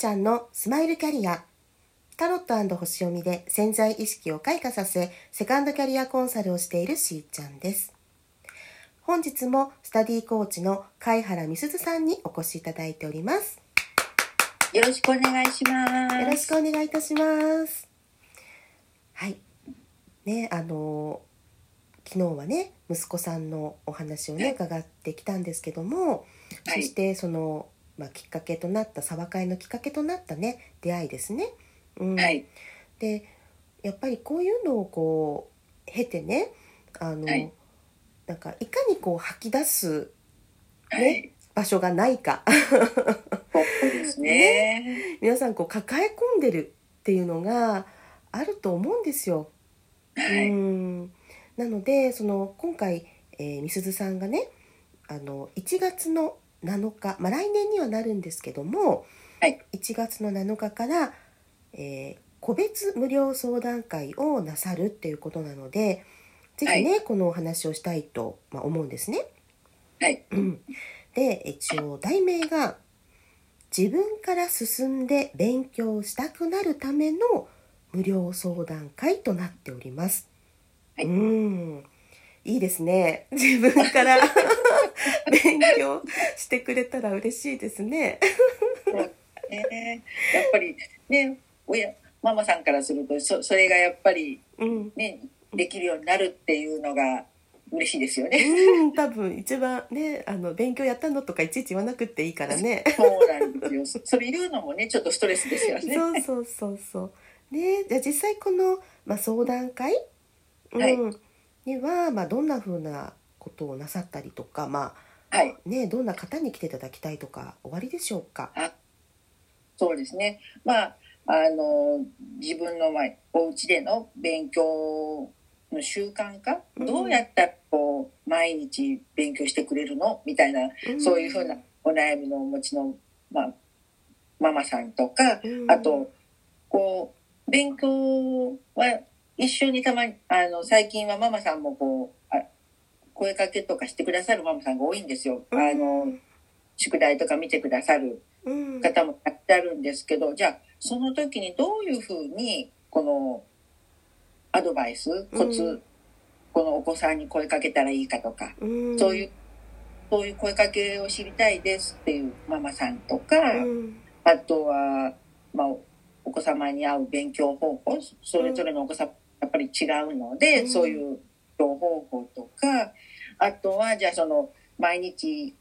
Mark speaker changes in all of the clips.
Speaker 1: ちゃんのスマイルキャリア。タロット星読みで潜在意識を開花させセカンドキャリアコンサルをしているしーちゃんです。本日もスタディコーチの貝原美鈴さんにお越しいただいております。
Speaker 2: よろしくお願いします。
Speaker 1: よろしくお願いいたします。はい。ねあの昨日はね息子さんのお話をね伺ってきたんですけども、はい、そしてそのまあ、きっかけとなった沢会のきっかけとなったね出会いですね。
Speaker 2: うん、はい、
Speaker 1: でやっぱりこういうのをこう経てねあの、はい、なんかいかにこう吐き出すね、はい、場所がないか。
Speaker 2: ね。
Speaker 1: ね、皆さんこう抱え込んでるっていうのがあると思うんですよ。
Speaker 2: はい、
Speaker 1: うん。なのでその今回、えー、みすずさんがねあの1月の7日、まあ、来年にはなるんですけども、
Speaker 2: はい、
Speaker 1: 1月の7日から、えー、個別無料相談会をなさるっていうことなので是非ね、はい、このお話をしたいと、まあ、思うんですね。
Speaker 2: はい、
Speaker 1: うん、で一応題名が「自分から進んで勉強したくなるための無料相談会」となっております。
Speaker 2: はい、
Speaker 1: うんいいですね。自分から 勉強してくれたら嬉しいですね。
Speaker 2: ねやっぱりね親ママさんからするとそそれがやっぱりね、うん、できるようになるっていうのが嬉しいですよね。
Speaker 1: うん、多分一番ねあの勉強やったのとかいちいち言わなくていいからね。
Speaker 2: そうなんですよ。それ言うのもねちょっとストレスですよね。
Speaker 1: そうそうそうそう。ねじゃあ実際このまあ相談会、
Speaker 2: うん、はい
Speaker 1: には、まあ、どんなふうなことをなさったりとか、ま
Speaker 2: あはい。
Speaker 1: ね、どんな方に来ていただきたいとか終わりでしょうか？
Speaker 2: あそうですね。まああの自分の、まあ、お家での勉強の習慣化、うん、どうやったらこう毎日勉強してくれるの？みたいな、うん、そういうふうなお悩みのお持ちの、まあ、ママさんとか、うん、あとこう勉強は一緒にたまに、あの、最近はママさんもこう、あ声かけとかしてくださるママさんが多いんですよ。あの、宿題とか見てくださる方もたくさんあるんですけど、じゃあ、その時にどういうふうに、この、アドバイス、コツ、このお子さんに声かけたらいいかとか、そういう、そういう声かけを知りたいですっていうママさんとか、あとは、まあ、お子様に合う勉強方法、それぞれのお子様やっぱり違うので、うん、そういう方法とかあとはじゃあその毎日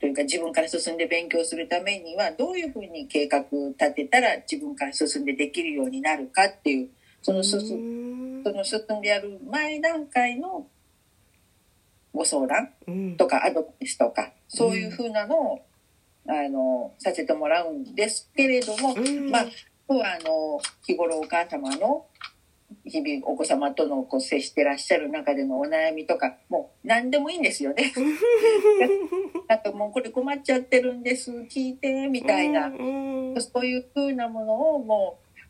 Speaker 2: というか自分から進んで勉強するためにはどういうふうに計画立てたら自分から進んでできるようになるかっていうその進,、その進んでやる前段階のご相談とかアドバイスとか、そういうふうなのを、あのさせてもらうんですけれども、まあ今日はあの日頃お母様の日々お子様とのこう接してらっしゃる中でのお悩みとかもう何でもいいんですよね。なんかもうこれ困っちゃってるんです聞いてみたいな、うんうん、そういうふうなものをもう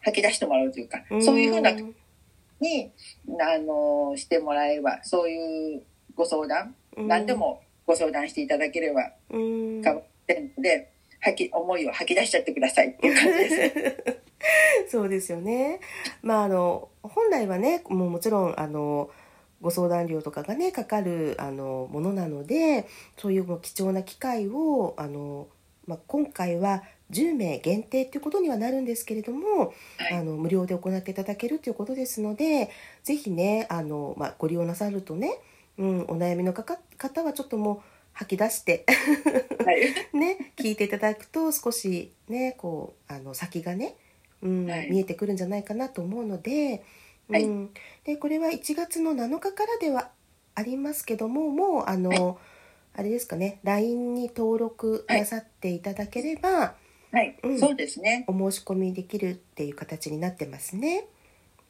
Speaker 2: 吐き出してもらうというか、うん、そういうふうなにあのしてもらえればそういうご相談、うん、何でもご相談していただければかもしれないので吐き思いを吐き出しちゃってくださいっていう感じです。
Speaker 1: そうですよね。まああの本来はねもうもちろんあのご相談料とかがねかかるあのものなのでそういう貴重な機会をあの、まあ、今回は10名限定っていうことにはなるんですけれども、はい、あの無料で行っていただけるということですので是非ねあの、まあ、ご利用なさるとね、うん、お悩みの方はちょっともう吐き出して。
Speaker 2: はい、
Speaker 1: ね聞いていただくと少しねこうあの先がねうんはい、見えてくるんじゃないかなと思うので,、うん、でこれは1月の7日からではありますけどももうあの、はい、あれですかね LINE に登録なさっていただければ、
Speaker 2: はい、うん、そうですね。
Speaker 1: お申し込みできるっていう形になってますね。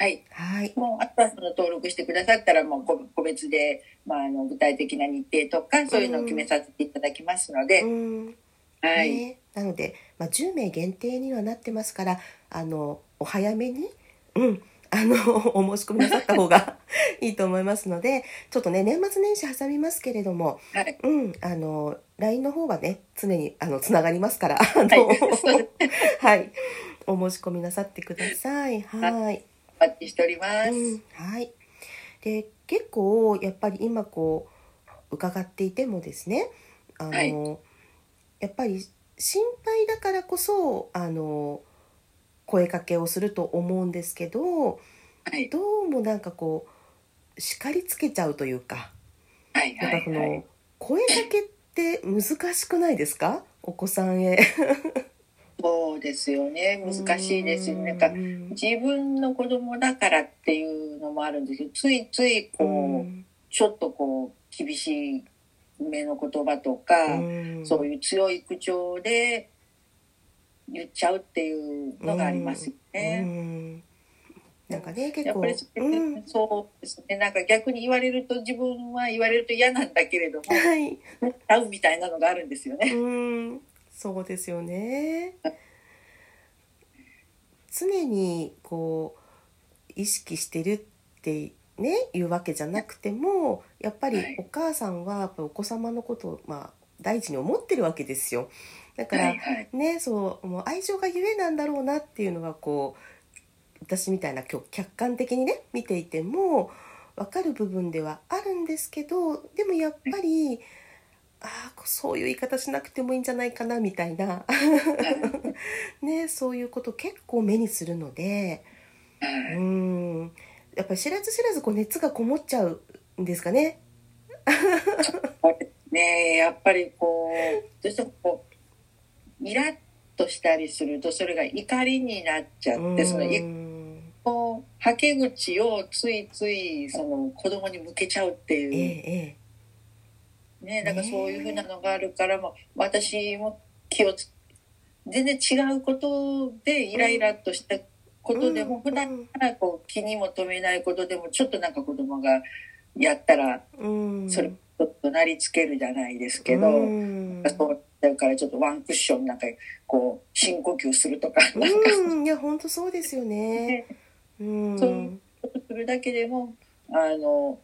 Speaker 2: はい、
Speaker 1: はい、
Speaker 2: もうあとはその登録してくださったらもう個別で、まあ、あの具体的な日程とかそういうのを決めさせていただきますので、
Speaker 1: うん、はい、ね、なので、まあ、10名限定にはなってますからあのお早めに、うん、あの お申し込みなさった方が いいと思いますのでちょっとね年末年始挟みますけれども、
Speaker 2: はい、
Speaker 1: うん、あの LINE の方はね常にあのつながりますからあの
Speaker 2: はい。
Speaker 1: はい。お申し込みなさってください。はい。
Speaker 2: お待ちしております。
Speaker 1: うん、はい。で結構やっぱり今こう伺っていてもですねあの、
Speaker 2: はい
Speaker 1: やっぱり心配だからこそあの声かけをすると思うんですけど
Speaker 2: はい。
Speaker 1: どうもなんかこう叱りつけちゃうというか
Speaker 2: はい。
Speaker 1: やっぱこの、
Speaker 2: はい。
Speaker 1: 声かけって難しくないですか？お子さんへ。
Speaker 2: そうですよね。難しいですよね。なんか
Speaker 1: うん
Speaker 2: 自分の子供だからっていうのもあるんですけど、ついついこう、
Speaker 1: うん
Speaker 2: ちょっとこう、厳しい目の言葉とか、
Speaker 1: うん
Speaker 2: そういう強い口調で言っちゃうっていうのがありますね。
Speaker 1: んなんかね結構
Speaker 2: やっぱりそれ
Speaker 1: うん
Speaker 2: そうですね。なんか逆に言われると自分は言われると嫌なんだけれども、
Speaker 1: はい
Speaker 2: 合うみたいなのがあるんですよね。
Speaker 1: うんそうですよね。常にこう意識してるってねいうわけじゃなくてもやっぱり
Speaker 2: はい。
Speaker 1: お母さんはやっぱお子様のことをまあ大事に思ってるわけですよ。だから。ねそうもう愛情がゆえなんだろうなっていうのがこう私みたいな客観的にね見ていても分かる部分ではあるんですけどでもやっぱりああそういう言い方しなくてもいいんじゃないかなみたいな。ねそういうこと結構目にするので
Speaker 2: はい
Speaker 1: うん。やっぱり知らず知らずこう熱がこもっちゃうんですかね。
Speaker 2: ね。えやっぱりこうどうしてもこうイラッとしたりするとそれが怒りになっちゃってそのこうはけ口をついついその子供に向けちゃうって
Speaker 1: ええ
Speaker 2: いう、
Speaker 1: え
Speaker 2: ねだからそういうふうなのがあるからも私も気をつ全然違うことでイライラっとしたことでも、
Speaker 1: うん。
Speaker 2: 普段からこう気にも留めないことでもちょっとなんか子供がやったら
Speaker 1: えうん。
Speaker 2: それちょっとなりつけるじゃないですけど。
Speaker 1: うん。
Speaker 2: そうだからちょっとワンクッションなんかこう深呼吸するとかなんか。
Speaker 1: うん、いや本当そうですよね。うん、
Speaker 2: そうするだけでもあの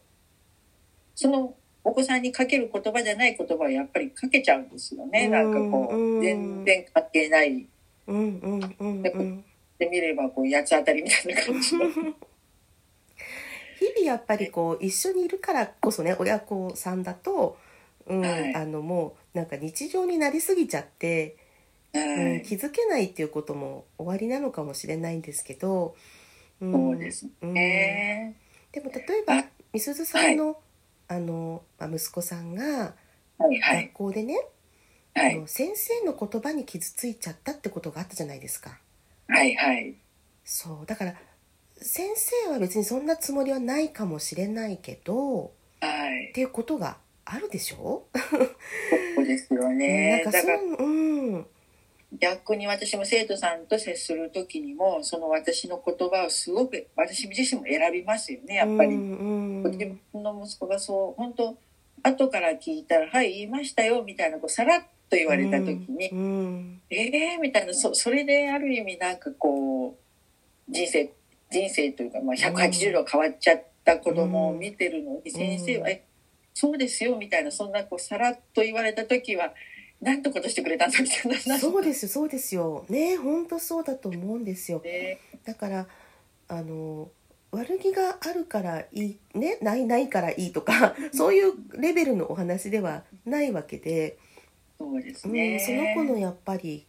Speaker 2: そのお子さんにかける言葉じゃない言葉はやっぱりかけちゃうんですよね、
Speaker 1: うん
Speaker 2: なんかこ
Speaker 1: う
Speaker 2: 全然関係ない。
Speaker 1: うんうんうんうん。
Speaker 2: で見ればこう八つ当たりみたいな感じの。
Speaker 1: 日々やっぱりこう一緒にいるからこそね親子さんだと、うん
Speaker 2: はい。
Speaker 1: あのもうなんか日常になりすぎちゃって、
Speaker 2: は
Speaker 1: うん、
Speaker 2: い
Speaker 1: 気づけないっていうことも終わりなのかもしれないんですけど、うん
Speaker 2: そうです
Speaker 1: うん。
Speaker 2: ね、
Speaker 1: でも例えばみすずさんの,、あのまあ息子さんが
Speaker 2: はいはい。
Speaker 1: 学校でね、
Speaker 2: はい。
Speaker 1: あの先生の言葉に傷ついちゃったってことがあったじゃないですか。
Speaker 2: はいはい。
Speaker 1: そう。だから先生は別にそんなつもりはないかもしれないけど
Speaker 2: はい。
Speaker 1: っていうことがあるでしょ、
Speaker 2: そうですよ
Speaker 1: うん
Speaker 2: ね
Speaker 1: なんかそううん。
Speaker 2: 逆に私も生徒さんと接する時にもその私の言葉をすごく私自身も選びますよねやっぱり、
Speaker 1: うん
Speaker 2: 自分の息子がそう本当後から聞いたら「はい言いましたよ」みたいなこうさらっと言われた時に「
Speaker 1: うん
Speaker 2: えー」みたいなそそれである意味なんかこう人生人生というか、まあ、180度変わっちゃった子供を見てるのに、先生は「えそうですよ」みたいなそんなこうさらっと言われた時は「なんてことしてくれたんだ」みたいな。
Speaker 1: そうですよそうですよ。ね本当そうだと思うんですよ。
Speaker 2: ね。
Speaker 1: だからあの悪気があるからいいねないないからいいとかそういうレベルのお話ではないわけで、
Speaker 2: そうです
Speaker 1: うん、
Speaker 2: ね。
Speaker 1: その子のやっぱり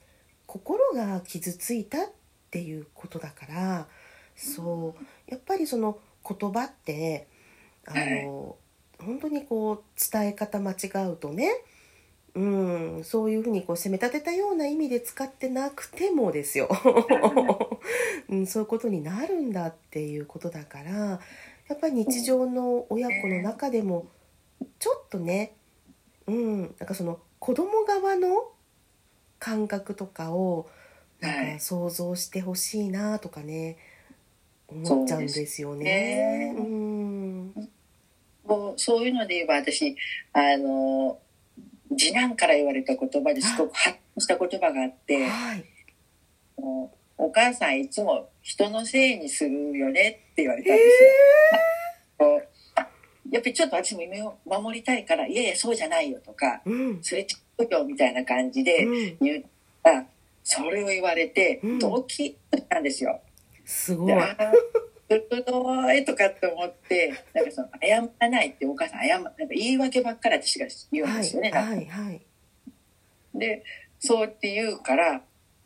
Speaker 1: 心が傷ついたっていうことだからそうやっぱりその言葉ってあの、本当にこう伝え方間違うとねうん、そういうふうにこう責め立てたような意味で使ってなくてもですよ、うん、そういうことになるんだっていうことだからやっぱり日常の親子の中でもちょっとね、うん、なんかその子供側の感覚とかをなんか想像してほしいなとかね思っちゃうんですよね。
Speaker 2: そうね。
Speaker 1: うん。
Speaker 2: もうそういうので言えば私あの次男から言われた言葉ですごくハッとした言葉があって
Speaker 1: はい「
Speaker 2: もうお母さんいつも人のせいにするよね」って言われたんですよ。こうやっぱりちょっと私も夢を守りたいから「いやいやそうじゃないよ」とか
Speaker 1: うん「
Speaker 2: それちょっよみたいな感じで
Speaker 1: うん。
Speaker 2: 言ったら、それを言われて
Speaker 1: うん。
Speaker 2: ドキッとしたんですよ。
Speaker 1: すごい
Speaker 2: で、あーいとかって思って、なんかその、謝らないってお母さん謝、なんか言い訳ばっかり私が言うんですよね。なんか
Speaker 1: はいはい
Speaker 2: で、そうって言うから、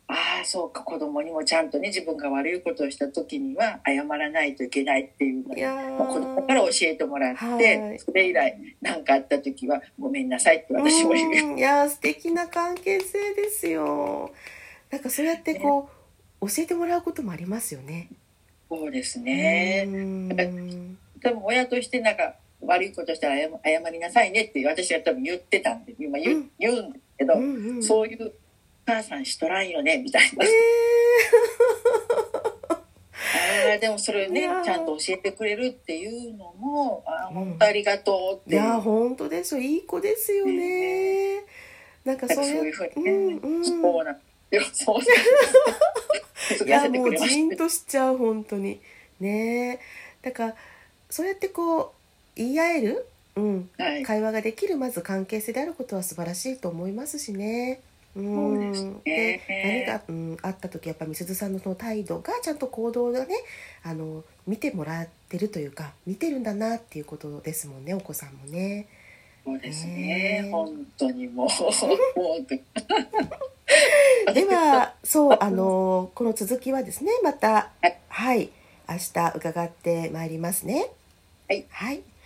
Speaker 2: ああ、そうか、子供にもちゃんとね、自分が悪いことをした時には謝らないといけないっていうのを、まあ子供から教えてもらって、
Speaker 1: はい
Speaker 2: それ以来、何かあった時は、ごめんなさいって私も言う。
Speaker 1: うんいや素敵な関係性ですよなんかそうやってこう、教えてもらうこともありますよね
Speaker 2: そうですね。
Speaker 1: うん
Speaker 2: 多分親としてなんか、悪いことしたら謝謝りなさいねって私は多分言ってたんで、今言,、
Speaker 1: うん
Speaker 2: 言うんですけど、
Speaker 1: うんうん
Speaker 2: そういう、お母さんしとらんよね、みたいな
Speaker 1: え。
Speaker 2: ああ、でもそれをねちゃんと教えてくれるっていうのも、あ本当ありがとうって。
Speaker 1: ーいや本当ですよいい子ですよねなんか
Speaker 2: なんか
Speaker 1: そういう
Speaker 2: そういうふうにね、
Speaker 1: うんうん
Speaker 2: そうなんですよ。そうなんです。
Speaker 1: いやもうじん
Speaker 2: し
Speaker 1: としちゃう本当にねだからそうやってこう言い合える、うん、
Speaker 2: た。はい。
Speaker 1: 会話ができるまず関係性であることは素晴らしいと思いますしね。うん
Speaker 2: ですね
Speaker 1: で何が、うん、あった時やっぱみすずさんのその態度がちゃんと行動がねあの見てもらってるというか見てるんだなっていうことですもんねお子さんもね。
Speaker 2: そうです
Speaker 1: ね
Speaker 2: ね。本当にもう、本当に。
Speaker 1: ではそうあのこの続きはですねまた
Speaker 2: はい。
Speaker 1: はい明日伺ってまいりますね。
Speaker 2: はい。
Speaker 1: はい